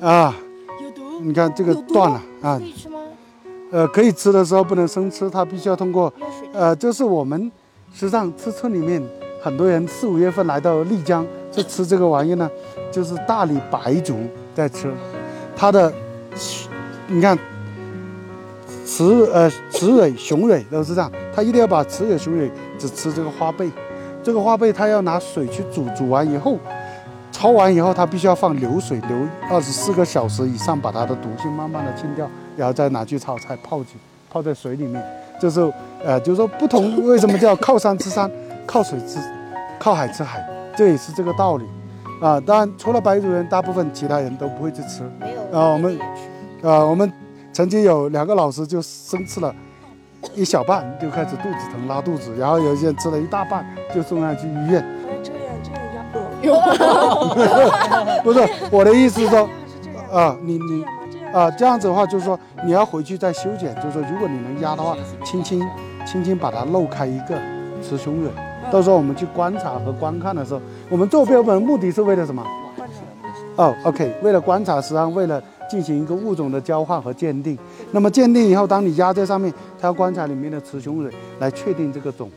啊，有毒？你看这个断了啊可，以吃吗？呃，可以吃的时候不能生吃，它必须要通过呃，就是我们实际上吃村里面很多人四五月份来到丽江是吃这个玩意呢，就是大理白族在吃，它的你看雌呃雌蕊雄蕊都是这样，它一定要把雌蕊雄蕊只吃这个花贝，这个花贝它要拿水去煮，煮完以后。焯完以后，它必须要放流水，流二十四个小时以上，把它的毒性慢慢的清掉，然后再拿去炒菜泡进泡在水里面。就是呃，就是说不同为什么叫靠山吃山，靠水吃，靠海吃海，这也是这个道理啊。当然，除了白族人，大部分其他人都不会去吃。没有啊我们啊，我们曾经有两个老师就生吃了一小半，就开始肚子疼拉肚子，然后有一些人吃了一大半，就送上去医院。不是我的意思是说啊，你你啊，这样子的话，就是说你要回去再修剪，就是说如果你能压的话，轻轻轻轻把它漏开一个雌雄蕊。到时候我们去观察和观看的时候，我们做标本的目的是为了什么？哦，OK，为了观察，实际上为了进行一个物种的交换和鉴定。那么鉴定以后，当你压在上面，它要观察里面的雌雄蕊来确定这个种